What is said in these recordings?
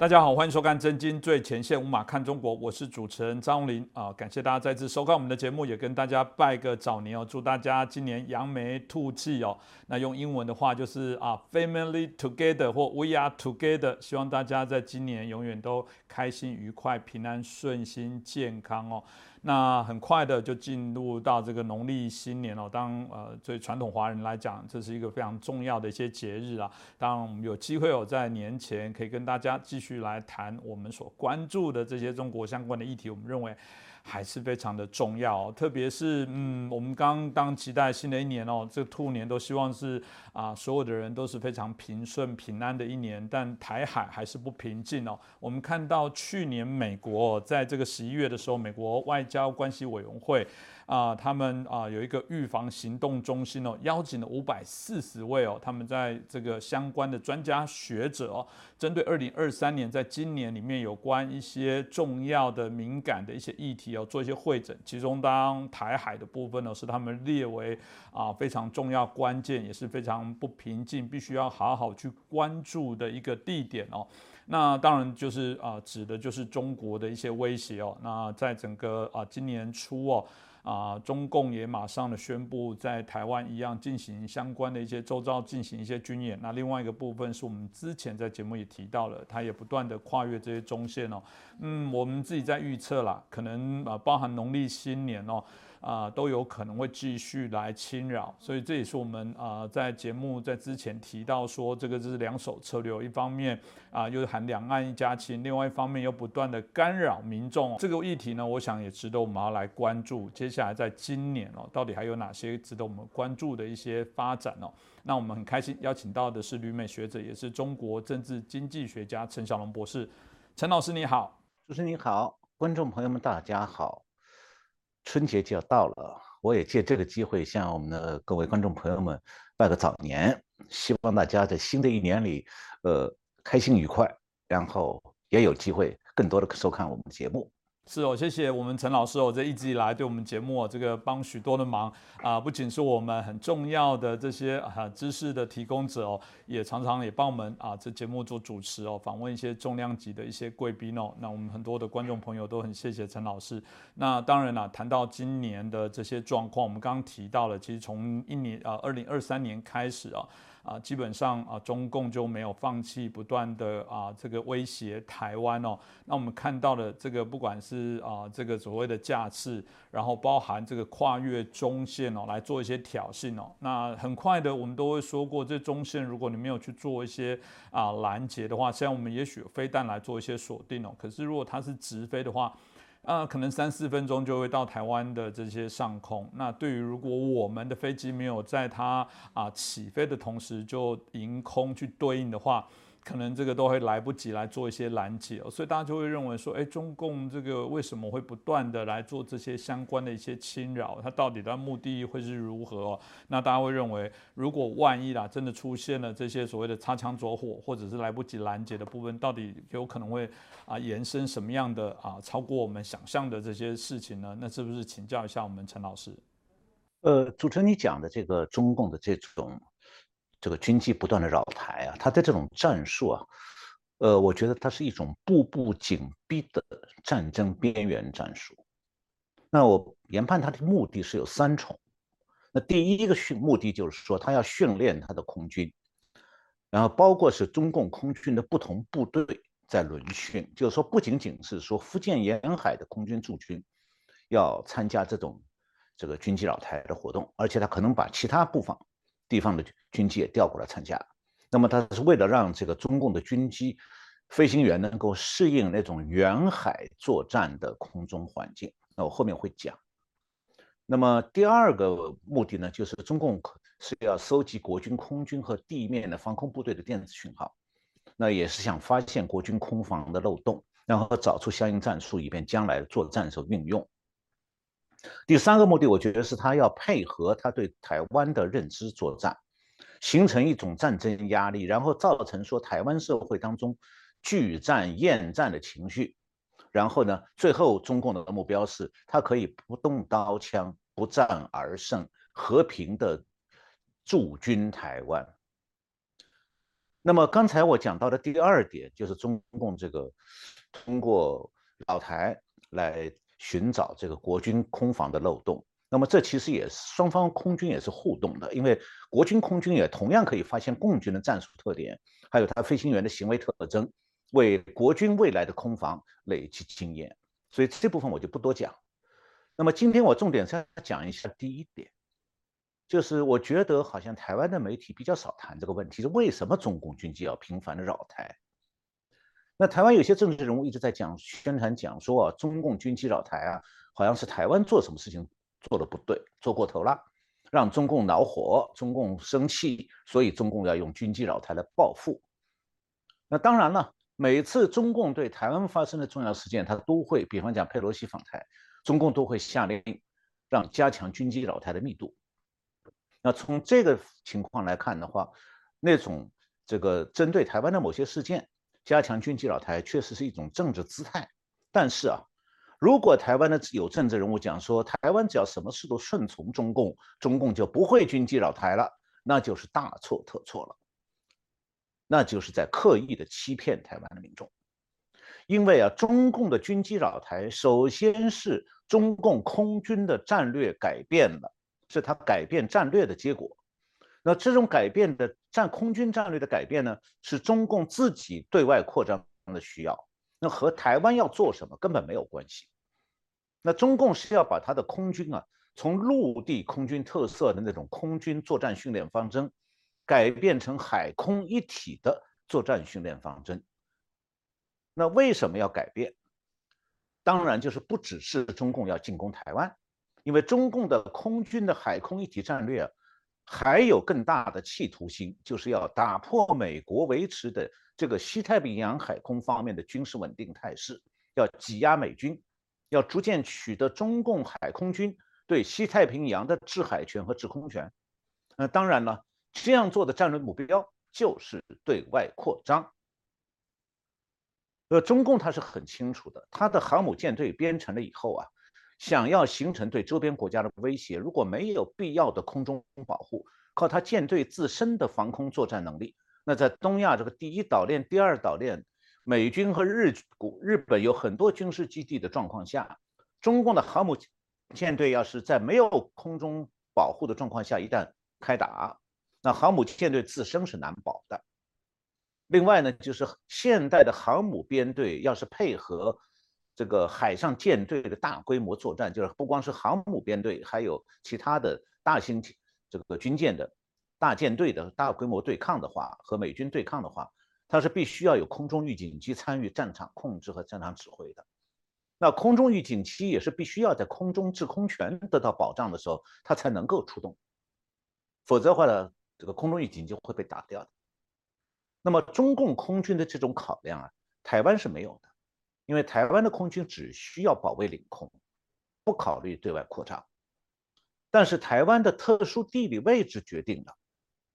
大家好，欢迎收看《真金最前线》，无马看中国，我是主持人张荣林啊，感谢大家再次收看我们的节目，也跟大家拜个早年哦，祝大家今年扬眉吐气哦。那用英文的话就是啊，Family Together 或 We Are Together，希望大家在今年永远都开心、愉快、平安、顺心、健康哦。那很快的就进入到这个农历新年哦，当呃，对传统华人来讲，这是一个非常重要的一些节日啊。当然我们有机会哦在年前可以跟大家继续来谈我们所关注的这些中国相关的议题，我们认为。还是非常的重要，特别是嗯，我们刚当期待新的一年哦，这兔年都希望是啊，所有的人都是非常平顺平安的一年，但台海还是不平静哦。我们看到去年美国在这个十一月的时候，美国外交关系委员会。啊，他们啊有一个预防行动中心哦，邀请了五百四十位哦，他们在这个相关的专家学者哦，针对二零二三年在今年里面有关一些重要的敏感的一些议题哦，做一些会诊。其中当台海的部分呢，是他们列为啊非常重要、关键，也是非常不平静，必须要好好去关注的一个地点哦。那当然就是啊，指的就是中国的一些威胁哦。那在整个啊今年初哦。啊，中共也马上的宣布在台湾一样进行相关的一些周遭进行一些军演。那另外一个部分是我们之前在节目也提到了，它也不断的跨越这些中线哦。嗯，我们自己在预测啦，可能啊包含农历新年哦。啊，都有可能会继续来侵扰，所以这也是我们啊在节目在之前提到说，这个就是两手策略，一方面啊又喊两岸一家亲，另外一方面又不断的干扰民众。这个议题呢，我想也值得我们要来关注。接下来在今年哦，到底还有哪些值得我们关注的一些发展哦？那我们很开心邀请到的是旅美学者，也是中国政治经济学家陈小龙博士。陈老师你好，主持人你好，观众朋友们大家好。春节就要到了，我也借这个机会向我们的各位观众朋友们拜个早年，希望大家在新的一年里，呃，开心愉快，然后也有机会更多的收看我们的节目。是哦，谢谢我们陈老师哦，这一直以来对我们节目这个帮许多的忙啊，不仅是我们很重要的这些啊知识的提供者哦，也常常也帮我们啊这节目做主持哦，访问一些重量级的一些贵宾哦。那我们很多的观众朋友都很谢谢陈老师。那当然了，谈到今年的这些状况，我们刚刚提到了，其实从一年啊二零二三年开始啊。啊，基本上啊，中共就没有放弃不断的啊，这个威胁台湾哦。那我们看到的这个，不管是啊，这个所谓的架势，然后包含这个跨越中线哦，来做一些挑衅哦。那很快的，我们都会说过，这中线如果你没有去做一些啊拦截的话，虽然我们也许飞弹来做一些锁定哦。可是如果它是直飞的话，啊，可能三四分钟就会到台湾的这些上空。那对于如果我们的飞机没有在它啊起飞的同时就迎空去对应的话。可能这个都会来不及来做一些拦截哦，所以大家就会认为说，哎，中共这个为什么会不断的来做这些相关的一些侵扰？它到底的目的会是如何？那大家会认为，如果万一啦，真的出现了这些所谓的擦枪走火，或者是来不及拦截的部分，到底有可能会啊延伸什么样的啊超过我们想象的这些事情呢？那是不是请教一下我们陈老师？呃，主持人你讲的这个中共的这种。这个军机不断的扰台啊，他的这种战术啊，呃，我觉得它是一种步步紧逼的战争边缘战术。那我研判它的目的是有三重。那第一个训目的就是说，他要训练他的空军，然后包括是中共空军的不同部队在轮训，就是说不仅仅是说福建沿海的空军驻军要参加这种这个军机扰台的活动，而且他可能把其他部分。地方的军机也调过来参加，那么他是为了让这个中共的军机飞行员能够适应那种远海作战的空中环境。那我后面会讲。那么第二个目的呢，就是中共是要收集国军空军和地面的防空部队的电子讯号，那也是想发现国军空防的漏洞，然后找出相应战术，以便将来作战时候运用。第三个目的，我觉得是他要配合他对台湾的认知作战，形成一种战争压力，然后造成说台湾社会当中拒战厌战的情绪，然后呢，最后中共的目标是他可以不动刀枪，不战而胜，和平的驻军台湾。那么刚才我讲到的第二点，就是中共这个通过老台来寻找这个国军空防的漏洞。那么这其实也是双方空军也是互动的，因为国军空军也同样可以发现共军的战术特点，还有他飞行员的行为特征，为国军未来的空防累积经验。所以这部分我就不多讲。那么今天我重点再讲一下第一点。就是我觉得好像台湾的媒体比较少谈这个问题，是为什么中共军机要频繁的绕台？那台湾有些政治人物一直在讲宣传讲说啊，中共军机扰台啊，好像是台湾做什么事情做的不对，做过头了，让中共恼火，中共生气，所以中共要用军机扰台来报复。那当然了，每次中共对台湾发生的重要事件，他都会，比方讲佩洛西访台，中共都会下令让加强军机扰台的密度。那从这个情况来看的话，那种这个针对台湾的某些事件加强军机扰台，确实是一种政治姿态。但是啊，如果台湾的有政治人物讲说，台湾只要什么事都顺从中共，中共就不会军机扰台了，那就是大错特错了。那就是在刻意的欺骗台湾的民众。因为啊，中共的军机扰台，首先是中共空军的战略改变了。是他改变战略的结果。那这种改变的战空军战略的改变呢，是中共自己对外扩张的需要。那和台湾要做什么根本没有关系。那中共是要把他的空军啊，从陆地空军特色的那种空军作战训练方针，改变成海空一体的作战训练方针。那为什么要改变？当然就是不只是中共要进攻台湾。因为中共的空军的海空一体战略，还有更大的企图心，就是要打破美国维持的这个西太平洋海空方面的军事稳定态势，要挤压美军，要逐渐取得中共海空军对西太平洋的制海权和制空权。那当然了，这样做的战略目标就是对外扩张。呃，中共他是很清楚的，他的航母舰队编成了以后啊。想要形成对周边国家的威胁，如果没有必要的空中保护，靠它舰队自身的防空作战能力，那在东亚这个第一岛链、第二岛链，美军和日古日本有很多军事基地的状况下，中共的航母舰队要是在没有空中保护的状况下一旦开打，那航母舰队自身是难保的。另外呢，就是现代的航母编队要是配合。这个海上舰队的大规模作战，就是不光是航母编队，还有其他的大型这个军舰的大舰队的大规模对抗的话，和美军对抗的话，它是必须要有空中预警机参与战场控制和战场指挥的。那空中预警机也是必须要在空中制空权得到保障的时候，它才能够出动，否则的话呢，这个空中预警机会被打掉的。那么中共空军的这种考量啊，台湾是没有的。因为台湾的空军只需要保卫领空，不考虑对外扩张。但是台湾的特殊地理位置决定了，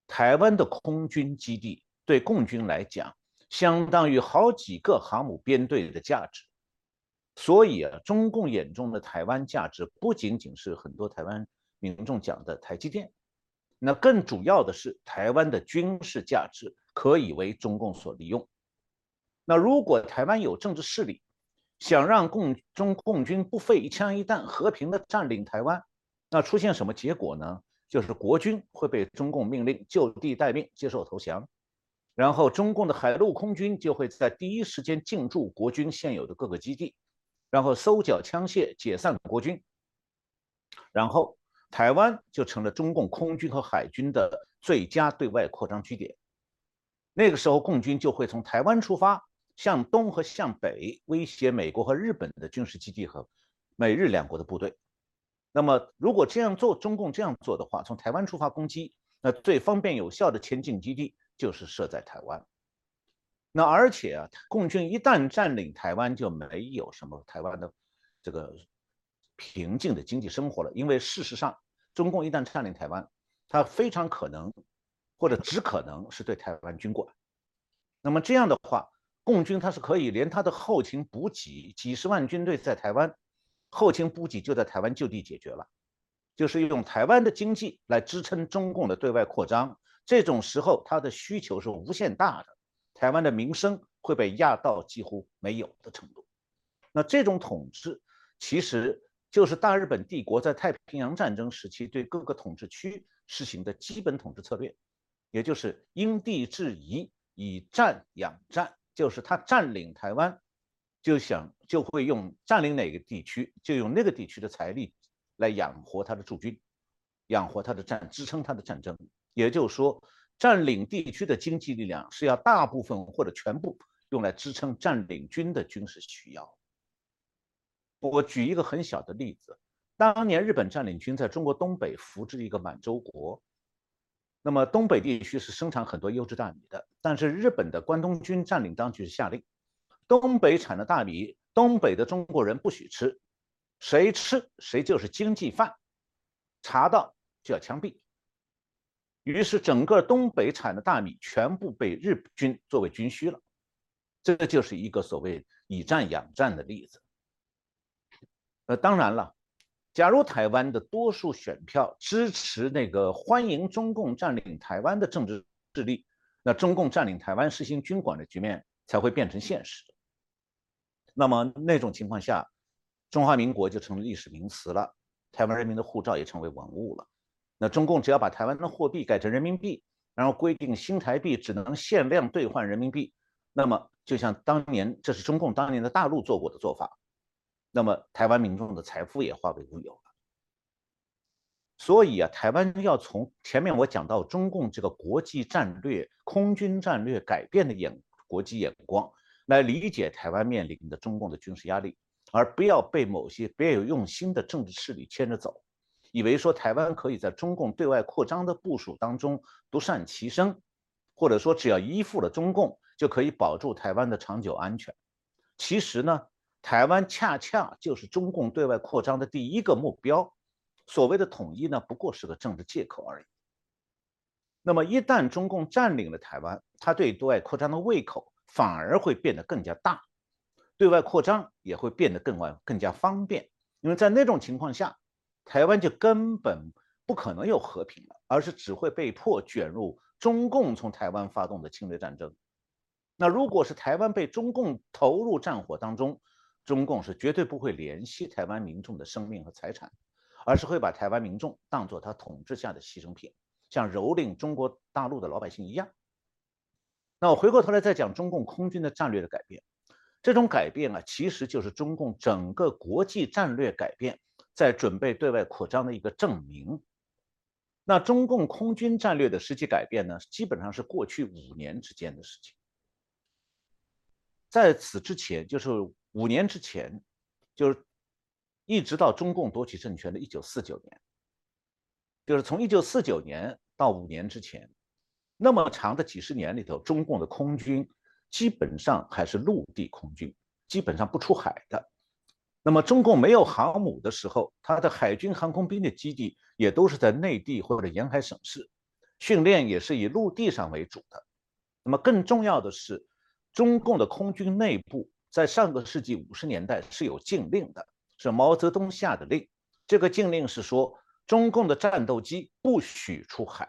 台湾的空军基地对共军来讲，相当于好几个航母编队的价值。所以啊，中共眼中的台湾价值不仅仅是很多台湾民众讲的台积电，那更主要的是台湾的军事价值可以为中共所利用。那如果台湾有政治势力，想让共中共军不费一枪一弹和平的占领台湾，那出现什么结果呢？就是国军会被中共命令就地待命，接受投降，然后中共的海陆空军就会在第一时间进驻国军现有的各个基地，然后收缴枪械，解散国军，然后台湾就成了中共空军和海军的最佳对外扩张据点。那个时候，共军就会从台湾出发。向东和向北威胁美国和日本的军事基地和美日两国的部队。那么，如果这样做，中共这样做的话，从台湾出发攻击，那最方便有效的前进基地就是设在台湾。那而且啊，共军一旦占领台湾，就没有什么台湾的这个平静的经济生活了。因为事实上，中共一旦占领台湾，它非常可能或者只可能是对台湾军管。那么这样的话，共军他是可以连他的后勤补给几十万军队在台湾，后勤补给就在台湾就地解决了，就是用台湾的经济来支撑中共的对外扩张，这种时候它的需求是无限大的，台湾的民生会被压到几乎没有的程度。那这种统治其实就是大日本帝国在太平洋战争时期对各个统治区实行的基本统治策略，也就是因地制宜，以战养战，就是他占领台湾。就想就会用占领哪个地区，就用那个地区的财力来养活他的驻军，养活他的战，支撑他的战争。也就是说，占领地区的经济力量是要大部分或者全部用来支撑占领军的军事需要。我举一个很小的例子，当年日本占领军在中国东北扶植一个满洲国，那么东北地区是生产很多优质大米的，但是日本的关东军占领当局是下令。东北产的大米，东北的中国人不许吃，谁吃谁就是经济犯，查到就要枪毙。于是，整个东北产的大米全部被日军作为军需了。这就是一个所谓以战养战的例子。呃，当然了，假如台湾的多数选票支持那个欢迎中共占领台湾的政治势力，那中共占领台湾实行军管的局面才会变成现实。那么那种情况下，中华民国就成了历史名词了，台湾人民的护照也成为文物了。那中共只要把台湾的货币改成人民币，然后规定新台币只能限量兑换人民币，那么就像当年这是中共当年的大陆做过的做法，那么台湾民众的财富也化为乌有了。所以啊，台湾要从前面我讲到中共这个国际战略、空军战略改变的眼国际眼光。来理解台湾面临的中共的军事压力，而不要被某些别有用心的政治势力牵着走，以为说台湾可以在中共对外扩张的部署当中独善其身，或者说只要依附了中共就可以保住台湾的长久安全。其实呢，台湾恰恰就是中共对外扩张的第一个目标。所谓的统一呢，不过是个政治借口而已。那么一旦中共占领了台湾，他对对外扩张的胃口。反而会变得更加大，对外扩张也会变得更外更加方便，因为在那种情况下，台湾就根本不可能有和平了，而是只会被迫卷入中共从台湾发动的侵略战争。那如果是台湾被中共投入战火当中，中共是绝对不会怜惜台湾民众的生命和财产，而是会把台湾民众当作他统治下的牺牲品，像蹂躏中国大陆的老百姓一样。那我回过头来再讲中共空军的战略的改变，这种改变啊，其实就是中共整个国际战略改变在准备对外扩张的一个证明。那中共空军战略的实际改变呢，基本上是过去五年之间的事情。在此之前，就是五年之前，就是一直到中共夺取政权的1949年，就是从1949年到五年之前。那么长的几十年里头，中共的空军基本上还是陆地空军，基本上不出海的。那么中共没有航母的时候，它的海军航空兵的基地也都是在内地或者沿海省市，训练也是以陆地上为主的。那么更重要的是，中共的空军内部在上个世纪五十年代是有禁令的，是毛泽东下的令。这个禁令是说，中共的战斗机不许出海。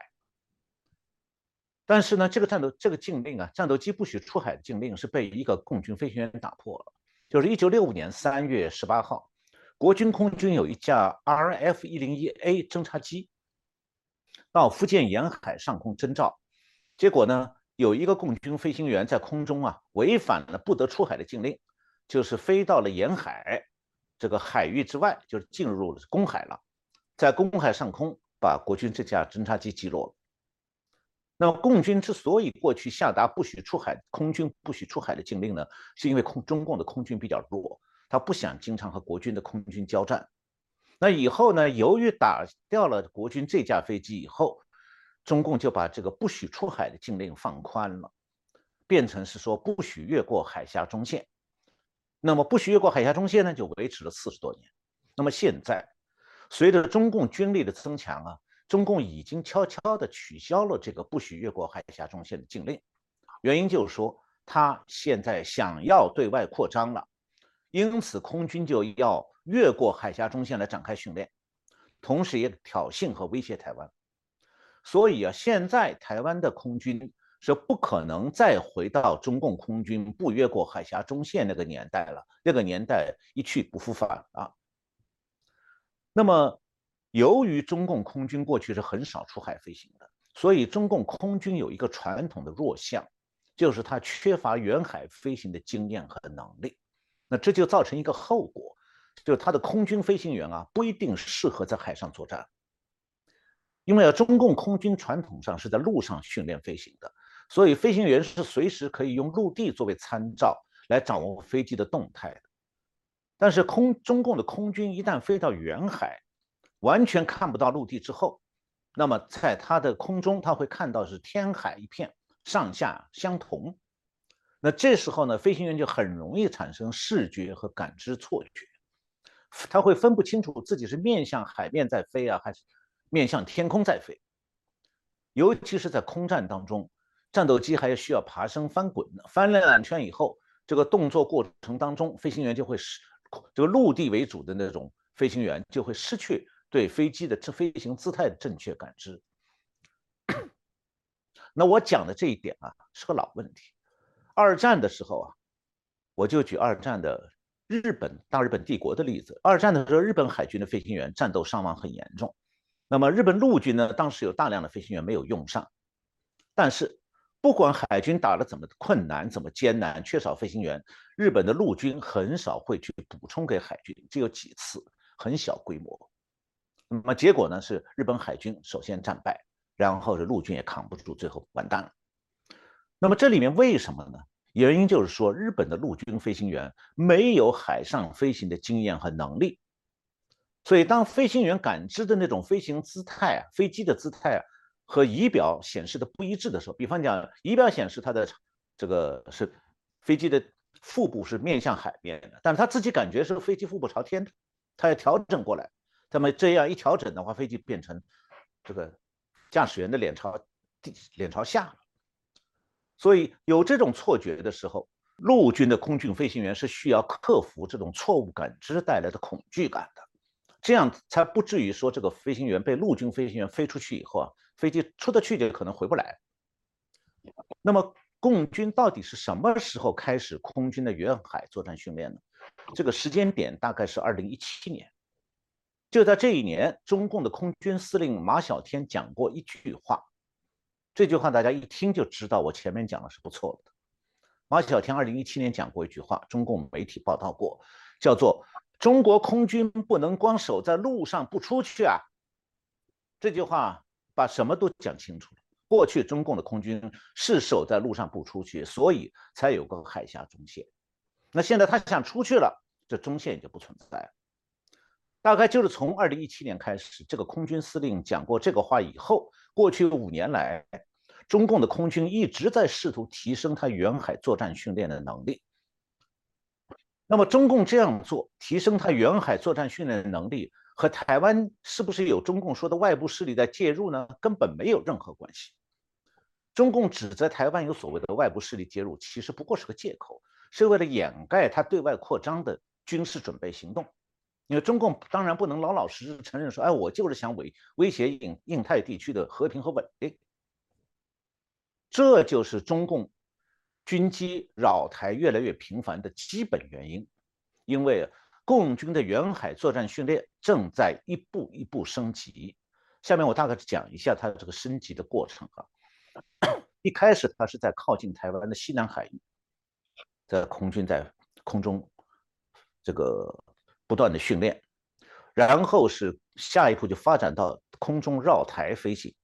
但是呢，这个战斗这个禁令啊，战斗机不许出海的禁令是被一个共军飞行员打破了。就是一九六五年三月十八号，国军空军有一架 RF 一零一 A 侦察机到福建沿海上空征照，结果呢，有一个共军飞行员在空中啊违反了不得出海的禁令，就是飞到了沿海这个海域之外，就是进入了公海了，在公海上空把国军这架侦察机击落了。那么，共军之所以过去下达不许出海、空军不许出海的禁令呢，是因为空中共的空军比较弱，他不想经常和国军的空军交战。那以后呢，由于打掉了国军这架飞机以后，中共就把这个不许出海的禁令放宽了，变成是说不许越过海峡中线。那么，不许越过海峡中线呢，就维持了四十多年。那么现在，随着中共军力的增强啊。中共已经悄悄地取消了这个不许越过海峡中线的禁令，原因就是说他现在想要对外扩张了，因此空军就要越过海峡中线来展开训练，同时也挑衅和威胁台湾。所以啊，现在台湾的空军是不可能再回到中共空军不越过海峡中线那个年代了，那个年代一去不复返啊。那么，由于中共空军过去是很少出海飞行的，所以中共空军有一个传统的弱项，就是它缺乏远海飞行的经验和能力。那这就造成一个后果，就是他的空军飞行员啊不一定适合在海上作战。因为啊，中共空军传统上是在陆上训练飞行的，所以飞行员是随时可以用陆地作为参照来掌握飞机的动态的。但是空中共的空军一旦飞到远海，完全看不到陆地之后，那么在他的空中他会看到是天海一片，上下相同。那这时候呢，飞行员就很容易产生视觉和感知错觉，他会分不清楚自己是面向海面在飞啊，还是。面向天空在飞，尤其是在空战当中，战斗机还需要爬升、翻滚。翻了两圈以后，这个动作过程当中，飞行员就会失这个陆地为主的那种飞行员就会失去对飞机的这飞行姿态的正确感知。那我讲的这一点啊，是个老问题。二战的时候啊，我就举二战的日本大日本帝国的例子。二战的时候，日本海军的飞行员战斗伤亡很严重。那么日本陆军呢？当时有大量的飞行员没有用上，但是不管海军打得怎么困难、怎么艰难，缺少飞行员，日本的陆军很少会去补充给海军，只有几次，很小规模。那么结果呢？是日本海军首先战败，然后是陆军也扛不住，最后完蛋了。那么这里面为什么呢？原因就是说，日本的陆军飞行员没有海上飞行的经验和能力。所以，当飞行员感知的那种飞行姿态啊，飞机的姿态啊，和仪表显示的不一致的时候，比方讲，仪表显示它的这个是飞机的腹部是面向海面的，但是他自己感觉是飞机腹部朝天的，他要调整过来，那么这样一调整的话，飞机变成这个驾驶员的脸朝地，脸朝下了。所以有这种错觉的时候，陆军的空军飞行员是需要克服这种错误感知带来的恐惧感的。这样才不至于说这个飞行员被陆军飞行员飞出去以后啊，飞机出得去就可能回不来。那么，共军到底是什么时候开始空军的远海作战训练呢？这个时间点大概是二零一七年。就在这一年，中共的空军司令马晓天讲过一句话，这句话大家一听就知道我前面讲的是不错的。马晓天二零一七年讲过一句话，中共媒体报道过，叫做。中国空军不能光守在路上不出去啊！这句话把什么都讲清楚了。过去中共的空军是守在路上不出去，所以才有个海峡中线。那现在他想出去了，这中线也就不存在了。大概就是从二零一七年开始，这个空军司令讲过这个话以后，过去五年来，中共的空军一直在试图提升他远海作战训练的能力。那么中共这样做，提升他远海作战训练的能力，和台湾是不是有中共说的外部势力在介入呢？根本没有任何关系。中共指责台湾有所谓的外部势力介入，其实不过是个借口，是为了掩盖他对外扩张的军事准备行动。因为中共当然不能老老实实承认说，哎，我就是想威威胁印印太地区的和平和稳定。这就是中共。军机扰台越来越频繁的基本原因，因为共军的远海作战训练正在一步一步升级。下面我大概讲一下它这个升级的过程啊。一开始它是在靠近台湾的西南海域，在空军在空中这个不断的训练，然后是下一步就发展到空中绕台飞行。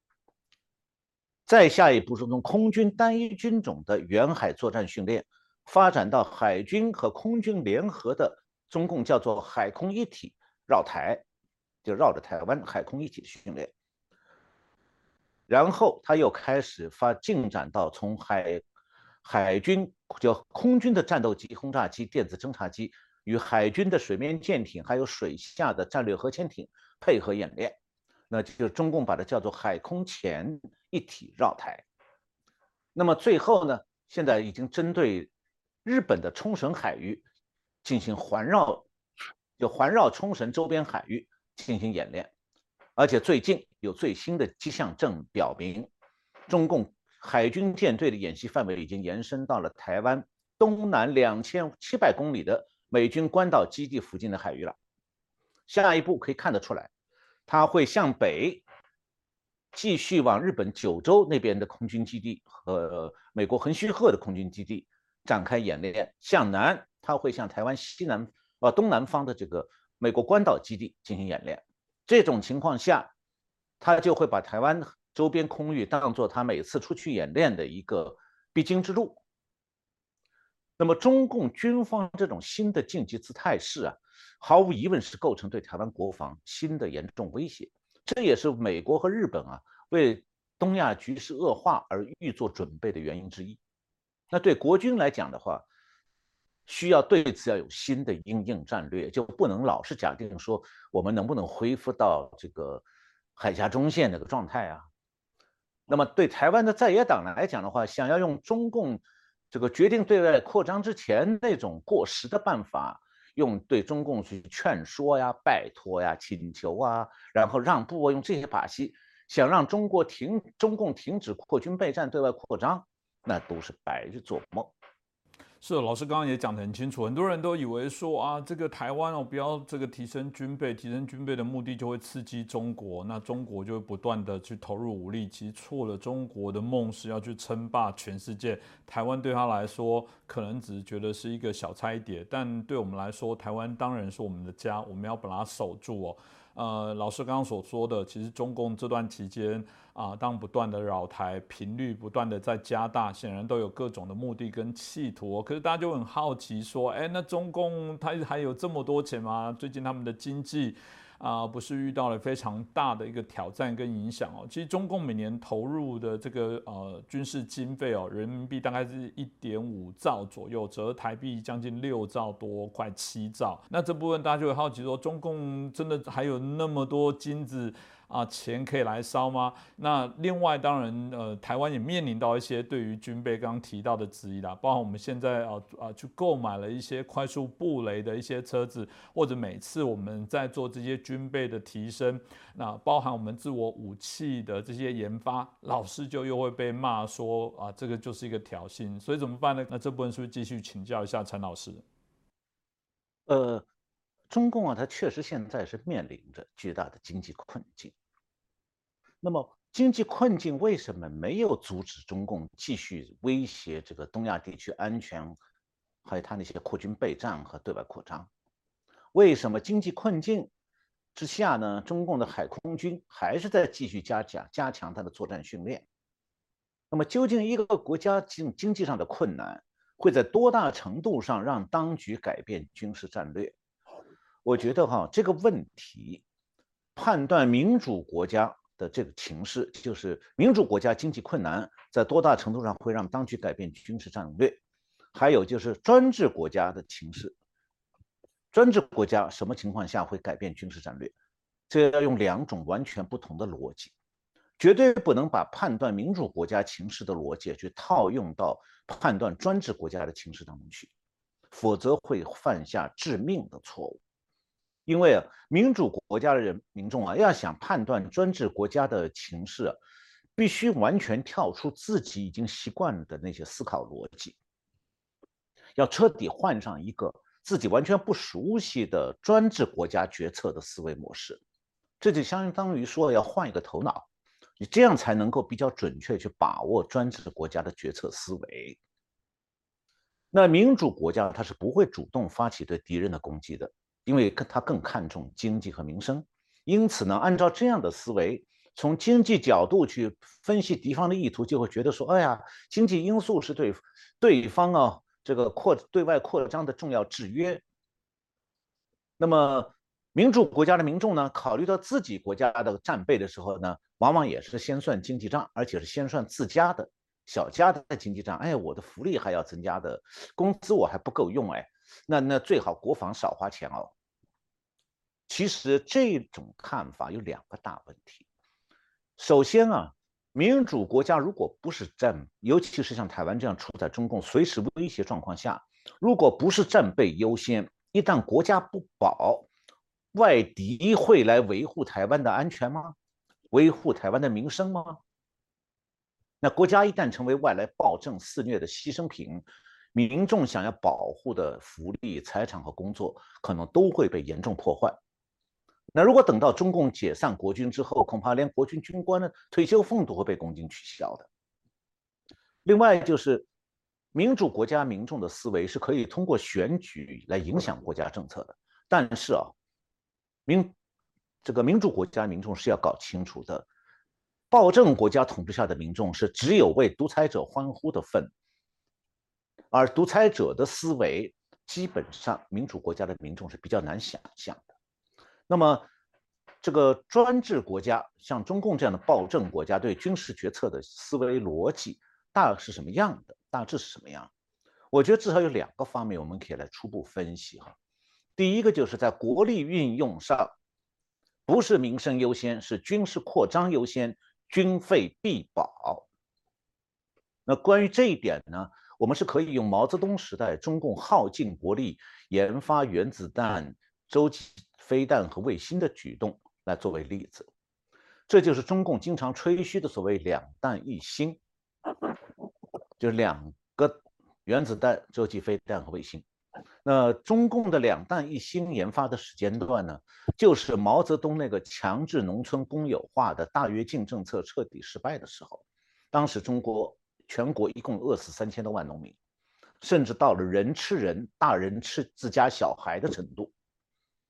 再下一步是从空军单一军种的远海作战训练，发展到海军和空军联合的中共叫做海空一体绕台，就绕着台湾海空一体训练。然后他又开始发进展到从海海军叫空军的战斗机、轰炸机、电子侦察机与海军的水面舰艇还有水下的战略核潜艇配合演练。那就中共把它叫做海空前一体绕台。那么最后呢，现在已经针对日本的冲绳海域进行环绕，就环绕冲绳周边海域进行演练，而且最近有最新的迹象证表明，中共海军舰队的演习范围已经延伸到了台湾东南两千七百公里的美军关岛基地附近的海域了。下一步可以看得出来，它会向北继续往日本九州那边的空军基地和美国横须贺的空军基地展开演练；向南，它会向台湾西南呃东南方的这个美国关岛基地进行演练。这种情况下，他就会把台湾周边空域当做他每次出去演练的一个必经之路。那么，中共军方这种新的晋级姿态是啊，毫无疑问是构成对台湾国防新的严重威胁。这也是美国和日本啊为东亚局势恶化而预做准备的原因之一。那对国军来讲的话，需要对此要有新的应应战略，就不能老是假定说我们能不能恢复到这个。海峡中线那个状态啊，那么对台湾的在野党来讲的话，想要用中共这个决定对外扩张之前那种过时的办法，用对中共去劝说呀、拜托呀、请求啊，然后让步啊，用这些把戏，想让中国停中共停止扩军备战、对外扩张，那都是白日做梦。是老师刚刚也讲得很清楚，很多人都以为说啊，这个台湾哦，不要这个提升军备，提升军备的目的就会刺激中国，那中国就会不断的去投入武力，其实错了。中国的梦是要去称霸全世界，台湾对他来说可能只是觉得是一个小菜一碟，但对我们来说，台湾当然是我们的家，我们要把它守住哦。呃，老师刚刚所说的，其实中共这段期间啊，当不断的扰台频率不断的在加大，显然都有各种的目的跟企图。可是大家就很好奇说，哎，那中共他还有这么多钱吗？最近他们的经济。啊，不是遇到了非常大的一个挑战跟影响哦。其实中共每年投入的这个呃军事经费哦，人民币大概是一点五兆左右，折台币将近六兆多，快七兆。那这部分大家就会好奇说，中共真的还有那么多金子？啊，钱可以来烧吗？那另外当然，呃，台湾也面临到一些对于军备刚刚提到的质疑啦，包括我们现在啊啊去购买了一些快速布雷的一些车子，或者每次我们在做这些军备的提升，那包含我们自我武器的这些研发，老师就又会被骂说啊，这个就是一个挑衅，所以怎么办呢？那这部分是不是继续请教一下陈老师？呃，中共啊，它确实现在是面临着巨大的经济困境。那么经济困境为什么没有阻止中共继续威胁这个东亚地区安全，还有他那些扩军备战和对外扩张？为什么经济困境之下呢？中共的海空军还是在继续加强加强它的作战训练？那么究竟一个国家经经济上的困难会在多大程度上让当局改变军事战略？我觉得哈，这个问题判断民主国家。的这个情势，就是民主国家经济困难在多大程度上会让当局改变军事战略，还有就是专制国家的情势，专制国家什么情况下会改变军事战略？这要用两种完全不同的逻辑，绝对不能把判断民主国家情势的逻辑去套用到判断专制国家的情势当中去，否则会犯下致命的错误。因为啊，民主国家的人民众啊，要想判断专制国家的情势，必须完全跳出自己已经习惯的那些思考逻辑，要彻底换上一个自己完全不熟悉的专制国家决策的思维模式。这就相当于说要换一个头脑，你这样才能够比较准确去把握专制国家的决策思维。那民主国家它是不会主动发起对敌人的攻击的。因为他更看重经济和民生，因此呢，按照这样的思维，从经济角度去分析敌方的意图，就会觉得说，哎呀，经济因素是对对方啊这个扩对外扩张的重要制约。那么，民主国家的民众呢，考虑到自己国家的战备的时候呢，往往也是先算经济账，而且是先算自家的小家的经济账。哎，我的福利还要增加的，工资我还不够用，哎。那那最好国防少花钱哦。其实这种看法有两个大问题。首先啊，民主国家如果不是战，尤其是像台湾这样处在中共随时威胁状况下，如果不是战备优先，一旦国家不保，外敌会来维护台湾的安全吗？维护台湾的民生吗？那国家一旦成为外来暴政肆虐的牺牲品，民众想要保护的福利、财产和工作，可能都会被严重破坏。那如果等到中共解散国军之后，恐怕连国军军官的退休俸都会被公斤取消的。另外，就是民主国家民众的思维是可以通过选举来影响国家政策的，但是啊，民这个民主国家民众是要搞清楚的，暴政国家统治下的民众是只有为独裁者欢呼的份，而独裁者的思维基本上民主国家的民众是比较难想象的。那么，这个专制国家像中共这样的暴政国家对军事决策的思维逻辑大是什么样的？大致是什么样？我觉得至少有两个方面我们可以来初步分析哈。第一个就是在国力运用上。不是民生优先，是军事扩张优先，军费必保。那关于这一点呢，我们是可以用毛泽东时代中共耗尽国力研发原子弹、洲际飞弹和卫星的举动来作为例子。这就是中共经常吹嘘的所谓“两弹一星”，就是两个原子弹、洲际飞弹和卫星。那中共的两弹一星研发的时间段呢，就是毛泽东那个强制农村公有化的大跃进政策彻底失败的时候。当时中国全国一共饿死三千多万农民，甚至到了人吃人、大人吃自家小孩的程度。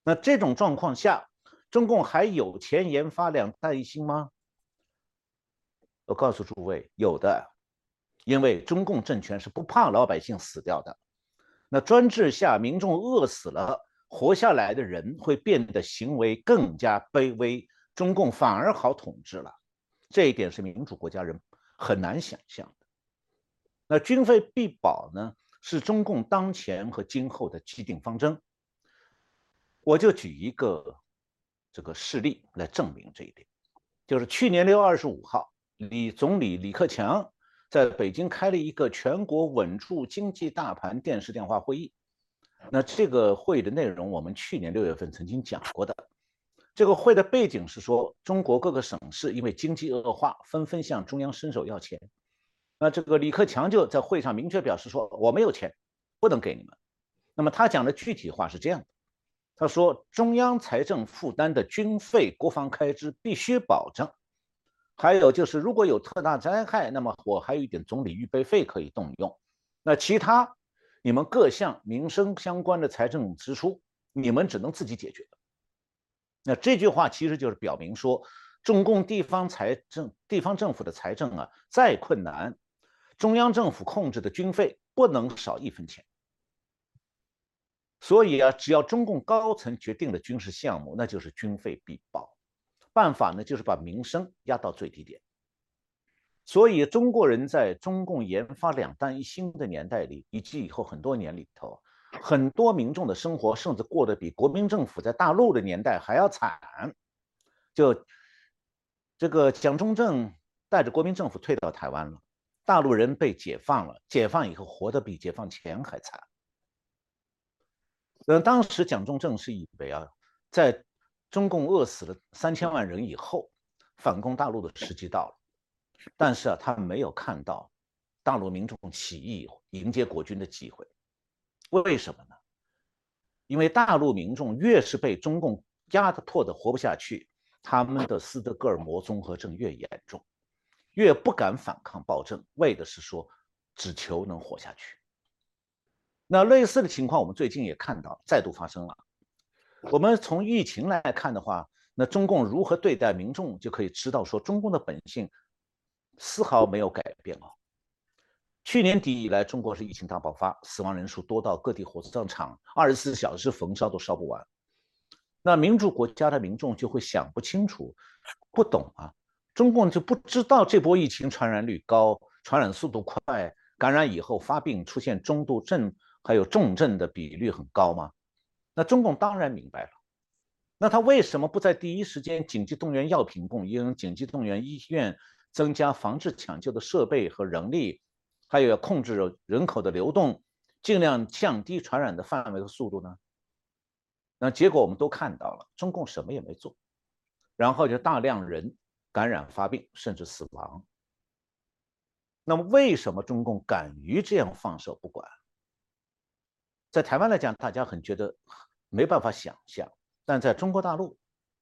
那这种状况下，中共还有钱研发两弹一星吗？我告诉诸位，有的，因为中共政权是不怕老百姓死掉的。那专制下，民众饿死了，活下来的人会变得行为更加卑微，中共反而好统治了。这一点是民主国家人很难想象。那军费必保呢，是中共当前和今后的既定方针。我就举一个这个事例来证明这一点，就是去年六月二十五号，李总理李克强。在北京开了一个全国稳住经济大盘电视电话会议。那这个会议的内容，我们去年六月份曾经讲过的。这个会的背景是说，中国各个省市因为经济恶化，纷纷向中央伸手要钱。那这个李克强就在会上明确表示说：“我没有钱，不能给你们。”那么他讲的具体话是这样的：他说，中央财政负担的军费、国防开支必须保证。还有就是，如果有特大灾害，那么我还有一点总理预备费可以动用。那其他你们各项民生相关的财政支出，你们只能自己解决。那这句话其实就是表明说，中共地方财政、地方政府的财政啊，再困难，中央政府控制的军费不能少一分钱。所以啊，只要中共高层决定了军事项目，那就是军费必报。办法呢，就是把民生压到最低点。所以，中国人在中共研发两弹一星的年代里，以及以后很多年里头，很多民众的生活甚至过得比国民政府在大陆的年代还要惨。就这个蒋中正带着国民政府退到台湾了，大陆人被解放了，解放以后活得比解放前还惨。嗯，当时蒋中正是以为啊，在中共饿死了三千万人以后，反攻大陆的时机到了，但是啊，他没有看到大陆民众起义迎接国军的机会。为什么呢？因为大陆民众越是被中共压得迫的活不下去，他们的斯德哥尔摩综合症越严重，越不敢反抗暴政，为的是说只求能活下去。那类似的情况，我们最近也看到再度发生了。我们从疫情来看的话，那中共如何对待民众，就可以知道说中共的本性丝毫没有改变啊。去年底以来，中国是疫情大爆发，死亡人数多到各地火葬场二十四小时焚烧都烧不完。那民主国家的民众就会想不清楚、不懂啊，中共就不知道这波疫情传染率高、传染速度快、感染以后发病出现中度症还有重症的比率很高吗？那中共当然明白了，那他为什么不在第一时间紧急动员药品供应、紧急动员医院、增加防治抢救的设备和人力，还有要控制人口的流动，尽量降低传染的范围和速度呢？那结果我们都看到了，中共什么也没做，然后就大量人感染发病甚至死亡。那么，为什么中共敢于这样放手不管？在台湾来讲，大家很觉得没办法想象；但在中国大陆，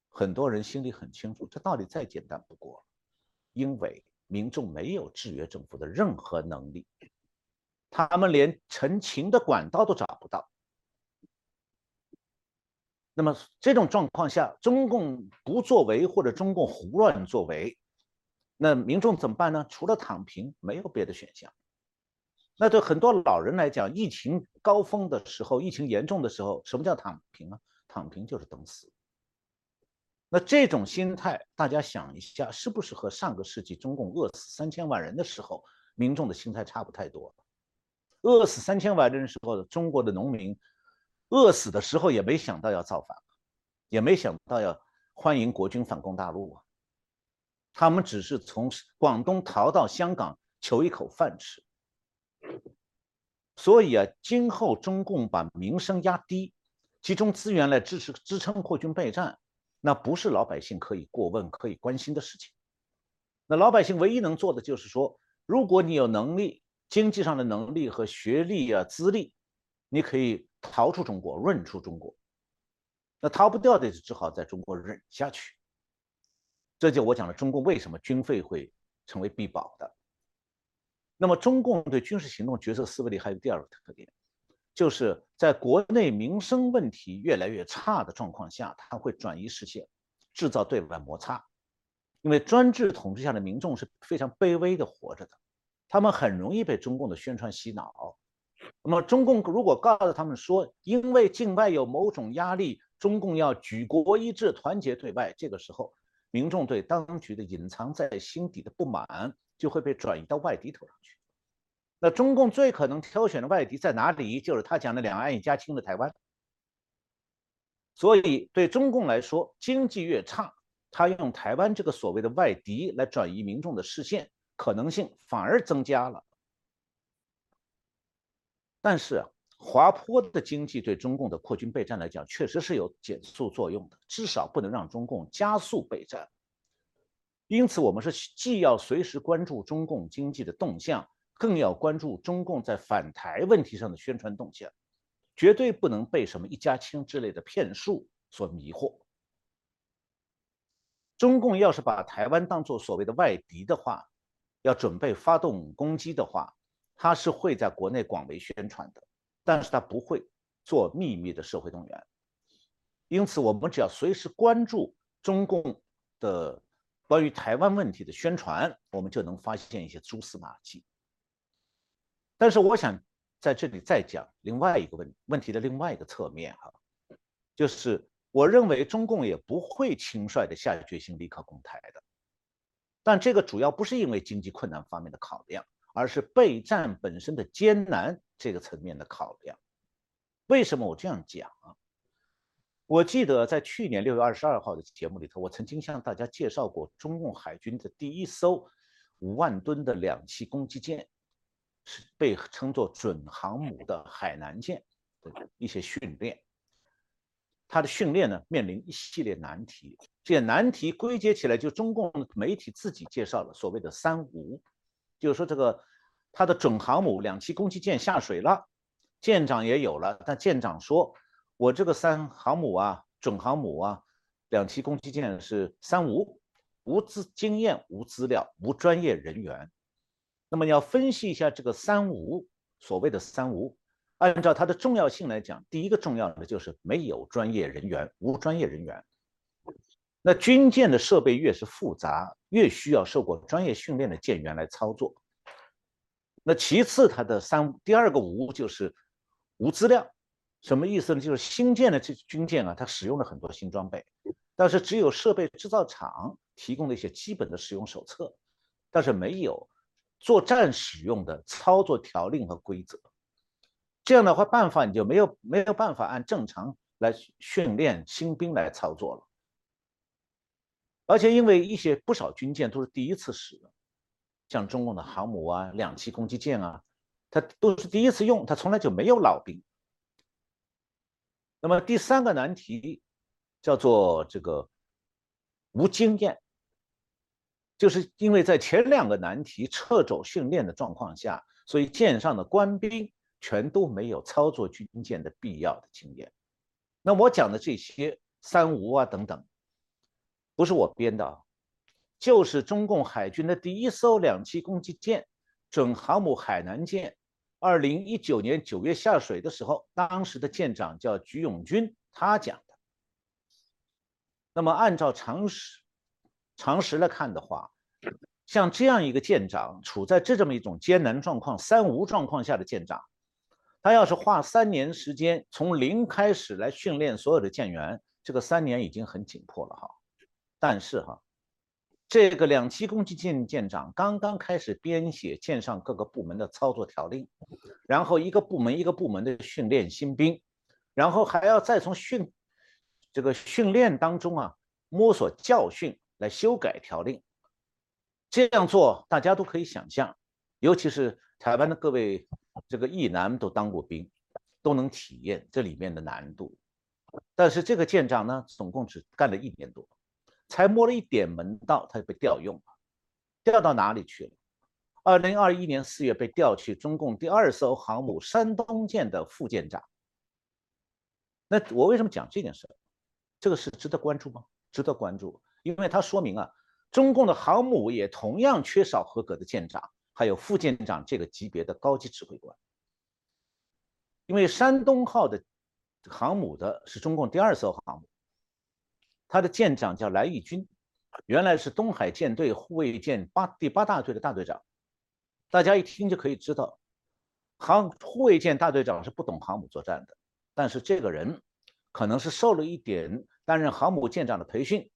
很多人心里很清楚，这道理再简单不过，因为民众没有制约政府的任何能力，他们连澄清的管道都找不到。那么这种状况下，中共不作为或者中共胡乱作为。那民众怎么办呢？除了躺平，没有别的选项。那对很多老人来讲，疫情高峰的时候，疫情严重的时候，什么叫躺平啊？躺平就是等死。那这种心态，大家想一下，是不是和上个世纪中共饿死三千万人的时候，民众的心态差不太多？饿死三千万人的时候，中国的农民饿死的时候也没想到要造反，也没想到要欢迎国军反攻大陆啊。他们只是从广东逃到香港求一口饭吃，所以啊，今后中共把民生压低，集中资源来支持支撑扩军备战，那不是老百姓可以过问、可以关心的事情。那老百姓唯一能做的就是说，如果你有能力、经济上的能力和学历啊、资历，你可以逃出中国、润出中国。那逃不掉的，只好在中国忍下去。这就我讲了，中共为什么军费会成为必保的？那么，中共对军事行动决策思维里还有第二个特点，就是在国内民生问题越来越差的状况下，它会转移视线，制造对外摩擦。因为专制统治下的民众是非常卑微的活着的，他们很容易被中共的宣传洗脑。那么，中共如果告诉他们说，因为境外有某种压力，中共要举国一致，团结对外，这个时候。民众对当局的隐藏在心底的不满就会被转移到外敌头上去。那中共最可能挑选的外敌在哪里？就是他讲的两岸一家亲的台湾。所以对中共来说，经济越差，他用台湾这个所谓的外敌来转移民众的视线，可能性反而增加了。但是啊。滑坡的经济对中共的扩军备战来讲，确实是有减速作用的，至少不能让中共加速备战。因此，我们是既要随时关注中共经济的动向，更要关注中共在反台问题上的宣传动向，绝对不能被什么一家亲之类的骗术所迷惑。中共要是把台湾当作所谓的外敌的话，要准备发动攻击的话，他是会在国内广为宣传的。但是他不会做秘密的社会动员，因此我们只要随时关注中共的关于台湾问题的宣传，我们就能发现一些蛛丝马迹。但是我想在这里再讲另外一个问问题的另外一个侧面哈，就是我认为中共也不会轻率的下决心立刻攻台的，但这个主要不是因为经济困难方面的考量。而是备战本身的艰难这个层面的考量。为什么我这样讲？我记得在去年六月二十二号的节目里头，我曾经向大家介绍过中共海军的第一艘五万吨的两栖攻击舰，是被称作准航母的海南舰的一些训练。它的训练呢，面临一系列难题。这些难题归结起来，就中共媒体自己介绍了所谓的“三无”。就是说，这个他的准航母两栖攻击舰下水了，舰长也有了，但舰长说：“我这个三航母啊，准航母啊，两栖攻击舰是三无，无资经验、无资料、无专业人员。”那么你要分析一下这个三无，所谓的三无，按照它的重要性来讲，第一个重要的就是没有专业人员，无专业人员。那军舰的设备越是复杂，越需要受过专业训练的舰员来操作。那其次，它的三第二个无就是无资料，什么意思呢？就是新建的这军舰啊，它使用了很多新装备，但是只有设备制造厂提供了一些基本的使用手册，但是没有作战使用的操作条令和规则。这样的话，办法你就没有没有办法按正常来训练新兵来操作了。而且因为一些不少军舰都是第一次使用，像中共的航母啊、两栖攻击舰啊，它都是第一次用，它从来就没有老兵。那么第三个难题叫做这个无经验。就是因为在前两个难题撤走训练的状况下，所以舰上的官兵全都没有操作军舰的必要的经验。那我讲的这些三无啊等等，不是我编的，就是中共海军的第一艘两栖攻击舰准航母海南舰，二零一九年九月下水的时候，当时的舰长叫菊永军，他讲的。那么按照常识。常识来看的话，像这样一个舰长处在这这么一种艰难状况、三无状况下的舰长，他要是花三年时间从零开始来训练所有的舰员，这个三年已经很紧迫了哈。但是哈，这个两栖攻击舰舰长刚刚开始编写舰上各个部门的操作条令，然后一个部门一个部门的训练新兵，然后还要再从训这个训练当中啊摸索教训。来修改条令，这样做大家都可以想象，尤其是台湾的各位这个义男都当过兵，都能体验这里面的难度。但是这个舰长呢，总共只干了一年多，才摸了一点门道，他就被调用了。调到哪里去了？二零二一年四月被调去中共第二艘航母山东舰的副舰长。那我为什么讲这件事？这个是值得关注吗？值得关注。因为它说明啊，中共的航母也同样缺少合格的舰长，还有副舰长这个级别的高级指挥官。因为山东号的航母的是中共第二艘航母，他的舰长叫来义军，原来是东海舰队护卫舰八第八大队的大队长。大家一听就可以知道，航护卫舰大队长是不懂航母作战的，但是这个人可能是受了一点担任航母舰长的培训。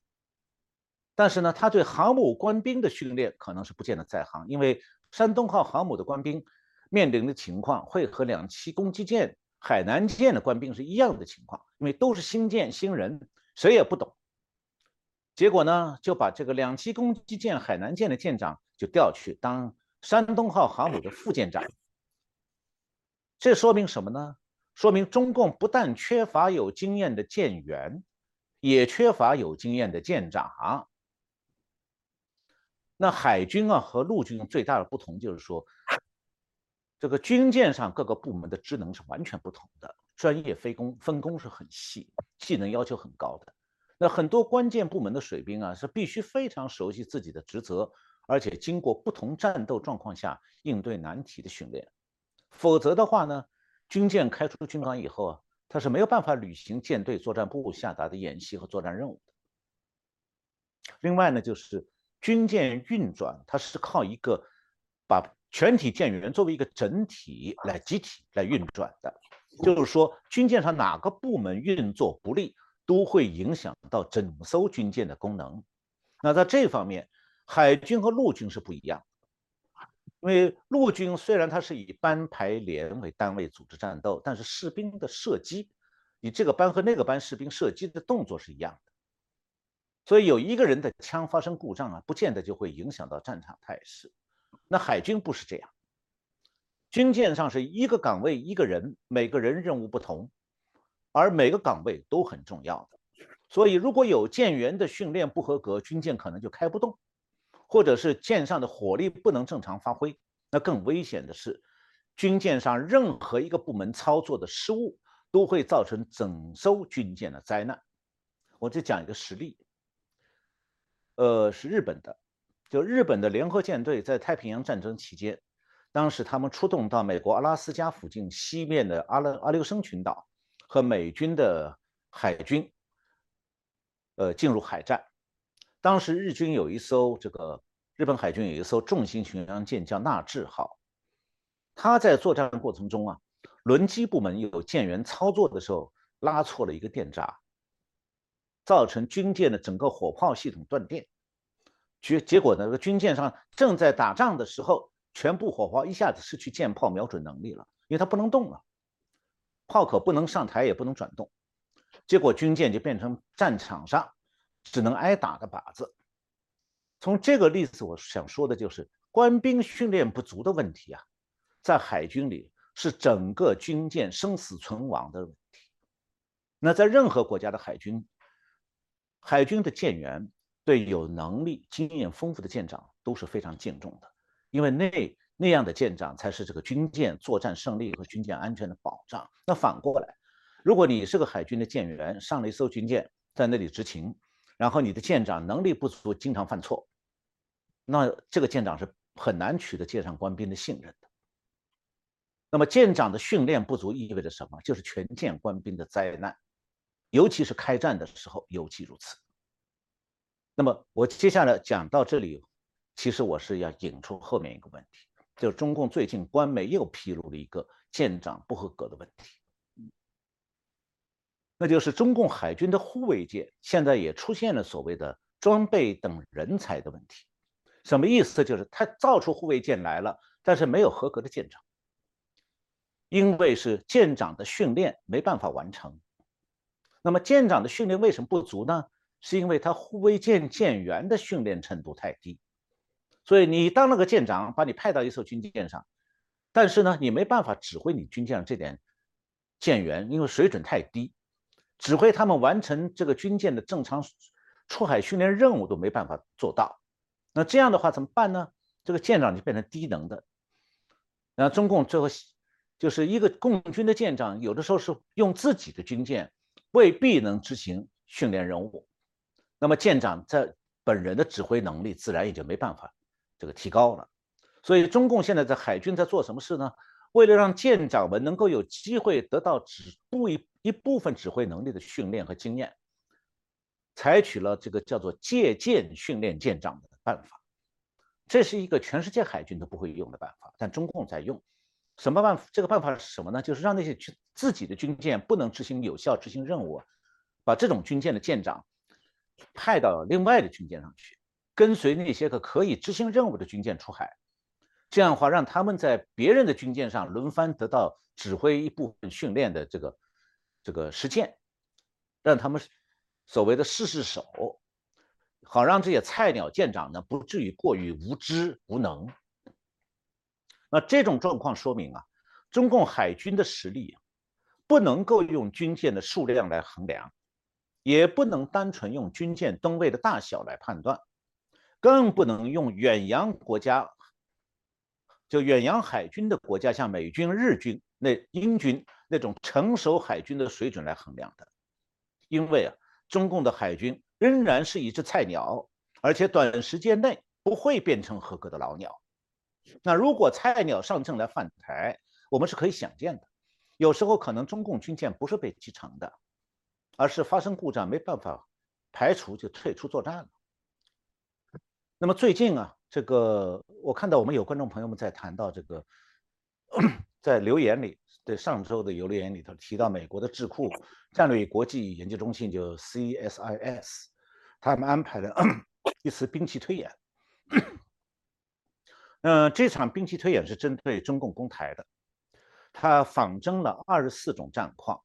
但是呢，他对航母官兵的训练可能是不见得在行，因为山东号航母的官兵面临的情况会和两栖攻击舰海南舰的官兵是一样的情况，因为都是新舰新人，谁也不懂。结果呢，就把这个两栖攻击舰海南舰的舰长就调去当山东号航母的副舰长。这说明什么呢？说明中共不但缺乏有经验的舰员，也缺乏有经验的舰长。那海军啊和陆军最大的不同就是说，这个军舰上各个部门的职能是完全不同的，专业分工分工是很细，技能要求很高的。那很多关键部门的水兵啊是必须非常熟悉自己的职责，而且经过不同战斗状况下应对难题的训练，否则的话呢，军舰开出军港以后啊，他是没有办法履行舰队作战部下达的演习和作战任务的。另外呢，就是。军舰运转，它是靠一个把全体舰员作为一个整体来集体来运转的。就是说，军舰上哪个部门运作不利，都会影响到整艘军舰的功能。那在这方面，海军和陆军是不一样。因为陆军虽然它是以班排连为单位组织战斗，但是士兵的射击，你这个班和那个班士兵射击的动作是一样的。所以有一个人的枪发生故障啊，不见得就会影响到战场态势。那海军不是这样，军舰上是一个岗位一个人，每个人任务不同，而每个岗位都很重要的。所以如果有舰员的训练不合格，军舰可能就开不动，或者是舰上的火力不能正常发挥。那更危险的是，军舰上任何一个部门操作的失误，都会造成整艘军舰的灾难。我就讲一个实例。呃，是日本的，就日本的联合舰队在太平洋战争期间，当时他们出动到美国阿拉斯加附近西面的阿勒阿留申群岛，和美军的海军，呃，进入海战。当时日军有一艘这个日本海军有一艘重型巡洋舰叫纳智号，他在作战过程中啊，轮机部门有舰员操作的时候拉错了一个电闸。造成军舰的整个火炮系统断电，结结果呢，这个军舰上正在打仗的时候，全部火炮一下子失去舰炮瞄准能力了，因为它不能动了，炮口不能上台，也不能转动，结果军舰就变成战场上只能挨打的靶子。从这个例子，我想说的就是官兵训练不足的问题啊，在海军里是整个军舰生死存亡的问题。那在任何国家的海军。海军的舰员对有能力、经验丰富的舰长都是非常敬重的，因为那那样的舰长才是这个军舰作战胜利和军舰安全的保障。那反过来，如果你是个海军的舰员，上了一艘军舰，在那里执勤，然后你的舰长能力不足，经常犯错，那这个舰长是很难取得舰上官兵的信任的。那么舰长的训练不足意味着什么？就是全舰官兵的灾难，尤其是开战的时候尤其如此。那么我接下来讲到这里，其实我是要引出后面一个问题，就中共最近官媒又披露了一个舰长不合格的问题，那就是中共海军的护卫舰现在也出现了所谓的装备等人才的问题。什么意思？就是他造出护卫舰来了，但是没有合格的舰长。因为是舰长的训练没办法完成，那么舰长的训练为什么不足呢？是因为他护卫舰舰员的训练程度太低，所以你当了个舰长，把你派到一艘军舰上，但是呢，你没办法指挥你军舰上这点舰员，因为水准太低，指挥他们完成这个军舰的正常出海训练任务都没办法做到。那这样的话怎么办呢？这个舰长就变成低能的。然后中共最后。就是一个共军的舰长，有的时候是用自己的军舰，未必能执行训练任务。那么舰长在本人的指挥能力自然也就没办法这个提高了。所以中共现在在海军在做什么事呢？为了让舰长们能够有机会得到指部一一部分指挥能力的训练和经验，采取了这个叫做借鉴训练舰长的办法。这是一个全世界海军都不会用的办法，但中共在用。什么办法？这个办法是什么呢？就是让那些军自己的军舰不能执行有效执行任务，把这种军舰的舰长派到另外的军舰上去，跟随那些个可以执行任务的军舰出海。这样的话，让他们在别人的军舰上轮番得到指挥一部分训练的这个这个实践，让他们所谓的试试手，好让这些菜鸟舰长呢不至于过于无知无能。那这种状况说明啊，中共海军的实力不能够用军舰的数量来衡量，也不能单纯用军舰吨位的大小来判断，更不能用远洋国家，就远洋海军的国家，像美军、日军、那英军那种成熟海军的水准来衡量的，因为啊，中共的海军仍然是一只菜鸟，而且短时间内不会变成合格的老鸟。那如果菜鸟上阵来换台，我们是可以想见的。有时候可能中共军舰不是被击沉的，而是发生故障没办法排除就退出作战了。那么最近啊，这个我看到我们有观众朋友们在谈到这个，在留言里，对上周的有留言里头提到美国的智库战略国际研究中心就 CSIS，他们安排了 一次兵器推演。嗯，这场兵器推演是针对中共攻台的，他仿真了二十四种战况。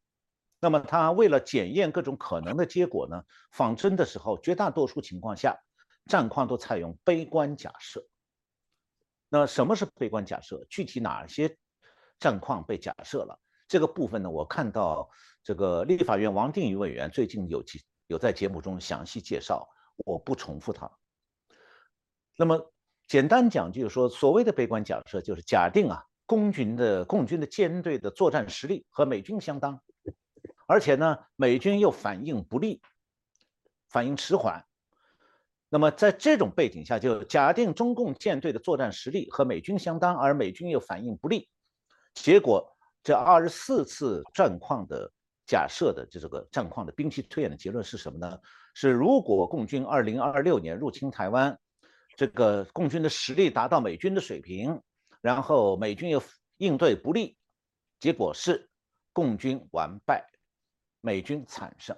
那么他为了检验各种可能的结果呢，仿真的时候绝大多数情况下战况都采用悲观假设。那什么是悲观假设？具体哪些战况被假设了？这个部分呢，我看到这个立法院王定宇委员最近有节有在节目中详细介绍，我不重复他。那么。简单讲就是说，所谓的悲观假设，就是假定啊，共军的共军的舰队的作战实力和美军相当，而且呢，美军又反应不利，反应迟缓。那么在这种背景下，就假定中共舰队的作战实力和美军相当，而美军又反应不利，结果这二十四次战况的假设的这个战况的兵器推演的结论是什么呢？是如果共军二零二六年入侵台湾。这个共军的实力达到美军的水平，然后美军又应对不利，结果是共军完败，美军惨胜。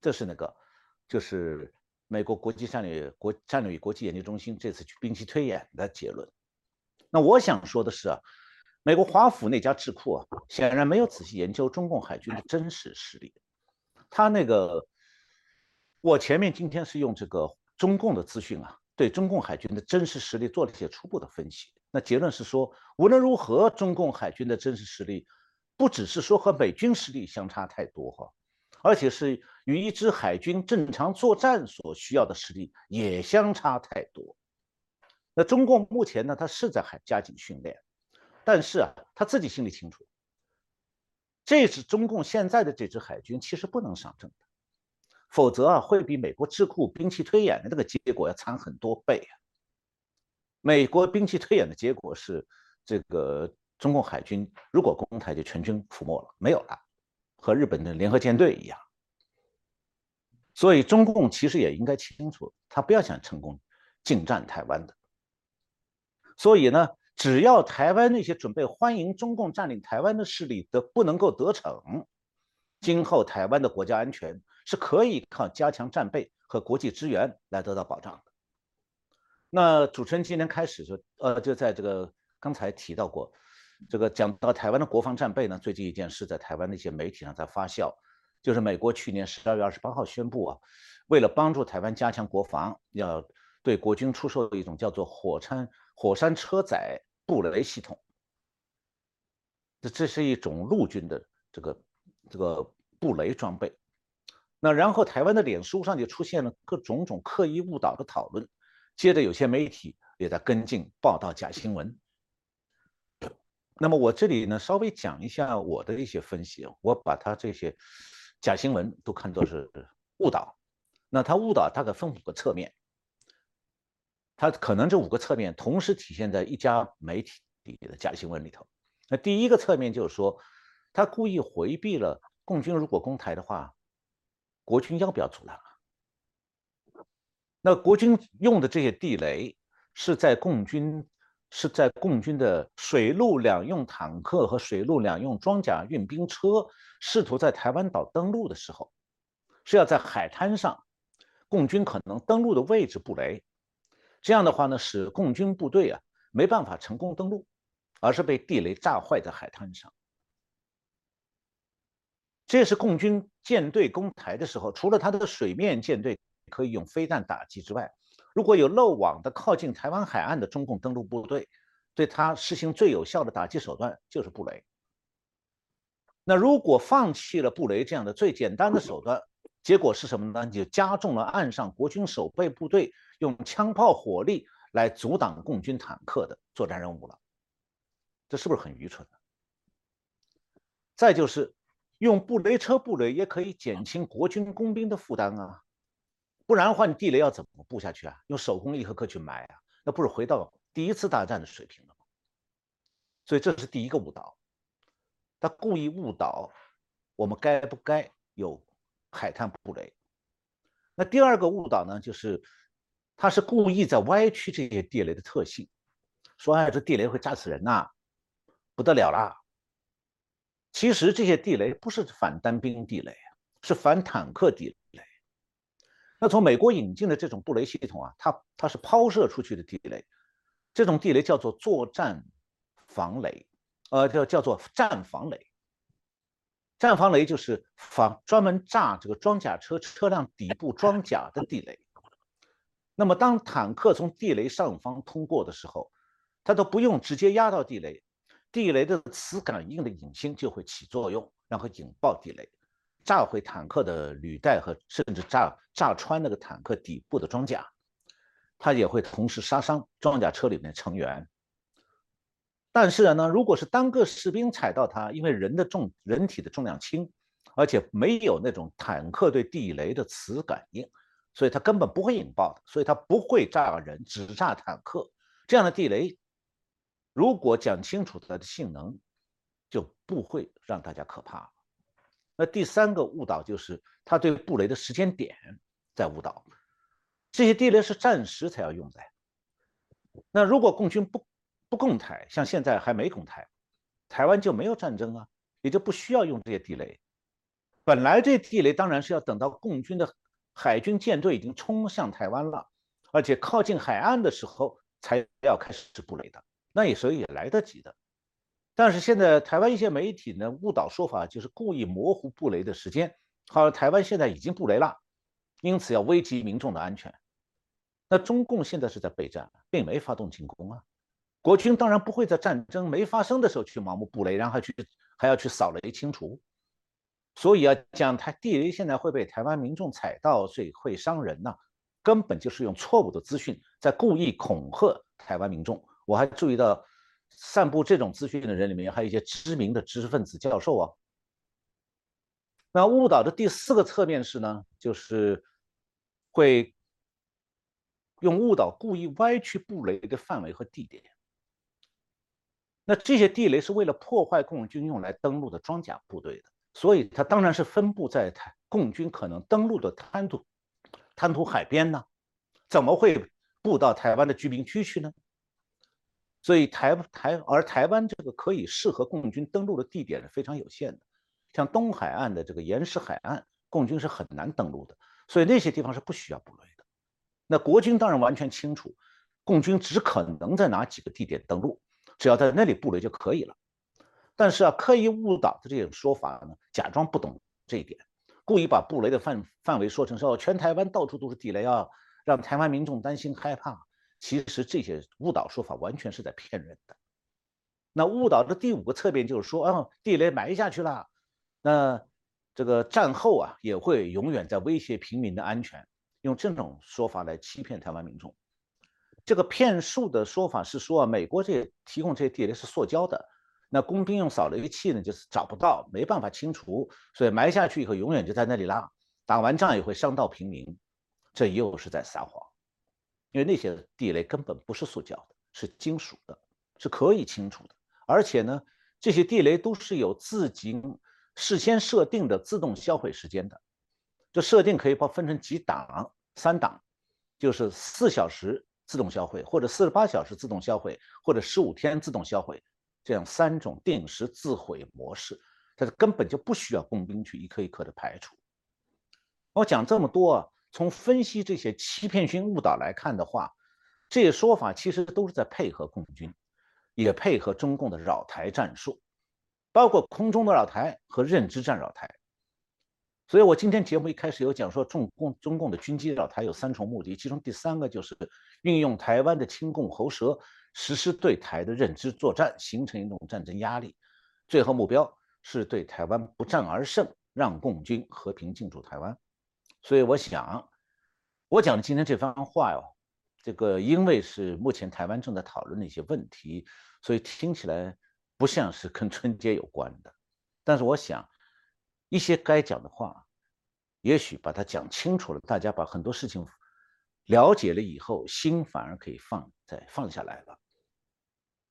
这是那个，就是美国国际战略国战略与国际研究中心这次去兵器推演的结论。那我想说的是啊，美国华府那家智库啊，显然没有仔细研究中共海军的真实实力。他那个，我前面今天是用这个中共的资讯啊。对中共海军的真实实力做了一些初步的分析，那结论是说，无论如何，中共海军的真实实力不只是说和美军实力相差太多哈，而且是与一支海军正常作战所需要的实力也相差太多。那中共目前呢，他是在海加紧训练，但是啊，他自己心里清楚，这是中共现在的这支海军其实不能上阵的，否则啊，会比美国智库兵器推演的那个结果要惨很多倍啊。美国兵器推演的结果是，这个中共海军如果攻台就全军覆没了，没有了。和日本的联合舰队一样，所以中共其实也应该清楚，他不要想成功进占台湾的。所以呢，只要台湾那些准备欢迎中共占领台湾的势力的不能够得逞，今后台湾的国家安全是可以靠加强战备和国际支援来得到保障的。那主持人今天开始就呃就在这个刚才提到过。这个讲到台湾的国防战备呢，最近一件事在台湾的一些媒体上在发酵，就是美国去年十二月二十八号宣布啊，为了帮助台湾加强国防，要对国军出售一种叫做火山火山车载布雷系统。这这是一种陆军的这个这个布雷装备。那然后台湾的脸书上就出现了各种种刻意误导的讨论，接着有些媒体也在跟进报道假新闻。那么我这里呢，稍微讲一下我的一些分析。我把它这些假新闻都看作是误导。那它误导大概分五个侧面，它可能这五个侧面同时体现在一家媒体里的假新闻里头。那第一个侧面就是说，他故意回避了共军如果攻台的话，国军要不要阻拦啊？那国军用的这些地雷是在共军。是在共军的水陆两用坦克和水陆两用装甲运兵车试图在台湾岛登陆的时候，是要在海滩上，共军可能登陆的位置布雷，这样的话呢，使共军部队啊没办法成功登陆，而是被地雷炸坏在海滩上。这是共军舰队攻台的时候，除了他的水面舰队可以用飞弹打击之外。如果有漏网的靠近台湾海岸的中共登陆部队，对他实行最有效的打击手段就是布雷。那如果放弃了布雷这样的最简单的手段，结果是什么呢？你就加重了岸上国军守备部队用枪炮火力来阻挡共军坦克的作战任务了。这是不是很愚蠢？再就是用布雷车布雷也可以减轻国军工兵的负担啊。不然的话，你地雷要怎么布下去啊？用手工一颗颗去埋啊？那不是回到第一次大战的水平了吗？所以这是第一个误导，他故意误导我们该不该有海滩布雷。那第二个误导呢，就是他是故意在歪曲这些地雷的特性，说哎，这地雷会炸死人呐，不得了啦。其实这些地雷不是反单兵地雷是反坦克地雷。那从美国引进的这种布雷系统啊，它它是抛射出去的地雷，这种地雷叫做作战防雷，呃，叫叫做战防雷。战防雷就是防专门炸这个装甲车车辆底部装甲的地雷。那么当坦克从地雷上方通过的时候，它都不用直接压到地雷，地雷的磁感应的引星就会起作用，然后引爆地雷。炸毁坦克的履带和甚至炸炸穿那个坦克底部的装甲，它也会同时杀伤装甲车里面成员。但是呢，如果是单个士兵踩到它，因为人的重人体的重量轻，而且没有那种坦克对地雷的磁感应，所以它根本不会引爆的，所以它不会炸人，只炸坦克。这样的地雷，如果讲清楚它的性能，就不会让大家可怕了。那第三个误导就是他对布雷的时间点在误导，这些地雷是暂时才要用的。那如果共军不不攻台，像现在还没攻台，台湾就没有战争啊，也就不需要用这些地雷。本来这地雷当然是要等到共军的海军舰队已经冲向台湾了，而且靠近海岸的时候才要开始布雷的，那也是也来得及的。但是现在台湾一些媒体呢误导说法，就是故意模糊布雷的时间，好像台湾现在已经布雷了，因此要危及民众的安全。那中共现在是在备战，并没发动进攻啊。国军当然不会在战争没发生的时候去盲目布雷，然后去还要去扫雷清除。所以啊，讲台地雷现在会被台湾民众踩到，所以会伤人呐，根本就是用错误的资讯在故意恐吓台湾民众。我还注意到，散布这种资讯的人里面还有一些知名的知识分子教授啊。那误导的第四个侧面是呢，就是会用误导故意歪曲布雷的范围和地点。那这些地雷是为了破坏共军用来登陆的装甲部队的。所以它当然是分布在台共军可能登陆的滩涂、滩涂海边呢，怎么会布到台湾的居民区去呢？所以台台而台湾这个可以适合共军登陆的地点是非常有限的，像东海岸的这个岩石海岸，共军是很难登陆的，所以那些地方是不需要布雷的。那国军当然完全清楚，共军只可能在哪几个地点登陆，只要在那里布雷就可以了。但是啊，刻意误导的这种说法呢，假装不懂这一点，故意把布雷的范范围说成说全台湾到处都是地雷啊，让台湾民众担心害怕。其实这些误导说法完全是在骗人的。那误导的第五个侧面就是说，啊，地雷埋下去了，那这个战后啊也会永远在威胁平民的安全，用这种说法来欺骗台湾民众。这个骗术的说法是说啊，美国这些提供这些地雷是塑胶的。那工兵用扫雷器呢，就是找不到，没办法清除，所以埋下去以后永远就在那里啦。打完仗也会伤到平民，这又是在撒谎。因为那些地雷根本不是塑胶的，是金属的，是可以清除的。而且呢，这些地雷都是有自己事先设定的自动销毁时间的。这设定可以把分成几档，三档，就是四小时自动销毁，或者四十八小时自动销毁，或者十五天自动销毁。这样三种定时自毁模式，它是根本就不需要工兵去一颗一颗的排除。我讲这么多啊，从分析这些欺骗性误导来看的话，这些说法其实都是在配合共军，也配合中共的扰台战术，包括空中的扰台和认知战扰台。所以我今天节目一开始有讲说，中共中共的军机扰台有三重目的，其中第三个就是运用台湾的亲共喉舌。实施对台的认知作战，形成一种战争压力，最后目标是对台湾不战而胜，让共军和平进驻台湾。所以我想，我讲的今天这番话哟，这个因为是目前台湾正在讨论的一些问题，所以听起来不像是跟春节有关的。但是我想，一些该讲的话，也许把它讲清楚了，大家把很多事情。了解了以后，心反而可以放在放下来了。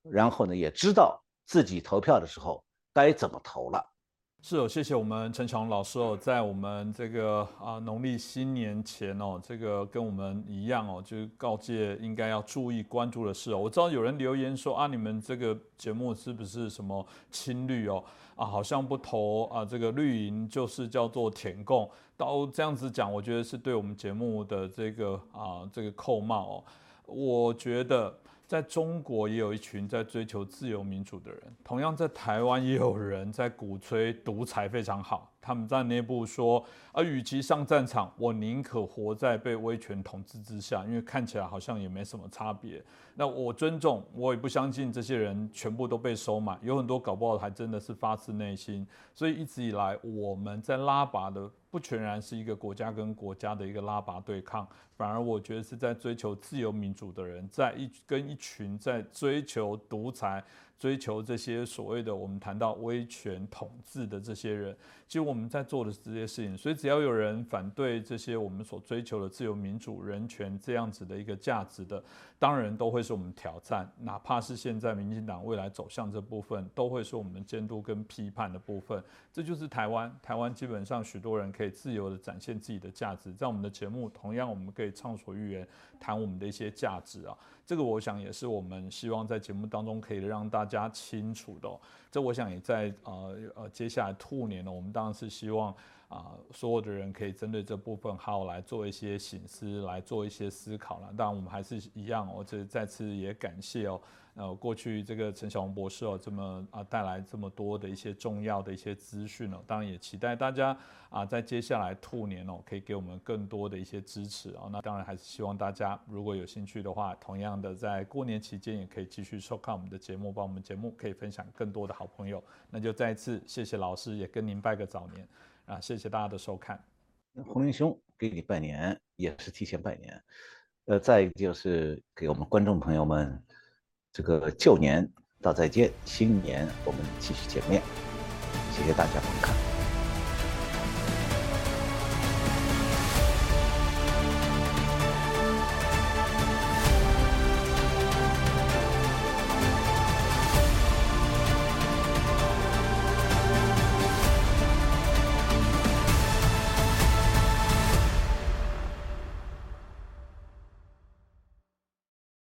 然后呢，也知道自己投票的时候该怎么投了。是哦，谢谢我们陈强老师哦，在我们这个啊农历新年前哦，这个跟我们一样哦，就是告诫应该要注意关注的事哦。我知道有人留言说啊，你们这个节目是不是什么青绿哦？啊，好像不投啊，这个绿营就是叫做舔供。都这样子讲，我觉得是对我们节目的这个啊这个扣帽哦。我觉得在中国也有一群在追求自由民主的人，同样在台湾也有人在鼓吹独裁非常好。他们在内部说，而与其上战场，我宁可活在被威权统治之下，因为看起来好像也没什么差别。那我尊重，我也不相信这些人全部都被收买，有很多搞不好还真的是发自内心。所以一直以来，我们在拉拔的不全然是一个国家跟国家的一个拉拔对抗，反而我觉得是在追求自由民主的人，在一跟一群在追求独裁。追求这些所谓的我们谈到威权统治的这些人，其实我们在做的是这些事情。所以只要有人反对这些我们所追求的自由民主人权这样子的一个价值的，当然都会是我们挑战。哪怕是现在民进党未来走向这部分，都会是我们监督跟批判的部分。这就是台湾，台湾基本上许多人可以自由的展现自己的价值。在我们的节目，同样我们可以畅所欲言，谈我们的一些价值啊。这个我想也是我们希望在节目当中可以让大家清楚的。这我想也在呃呃接下来兔年呢，我们当然是希望啊所有的人可以针对这部分好来做一些醒思，来做一些思考了。当然我们还是一样，我这再次也感谢哦。呃，过去这个陈小红博士哦，这么啊带来这么多的一些重要的一些资讯哦，当然也期待大家啊在接下来兔年哦，可以给我们更多的一些支持哦。那当然还是希望大家如果有兴趣的话，同样的在过年期间也可以继续收看我们的节目，帮我们节目可以分享更多的好朋友。那就再一次谢谢老师，也跟您拜个早年。啊，谢谢大家的收看。洪林兄给你拜年，也是提前拜年。呃，再一个就是给我们观众朋友们，这个旧年道再见，新年我们继续见面。谢谢大家观看。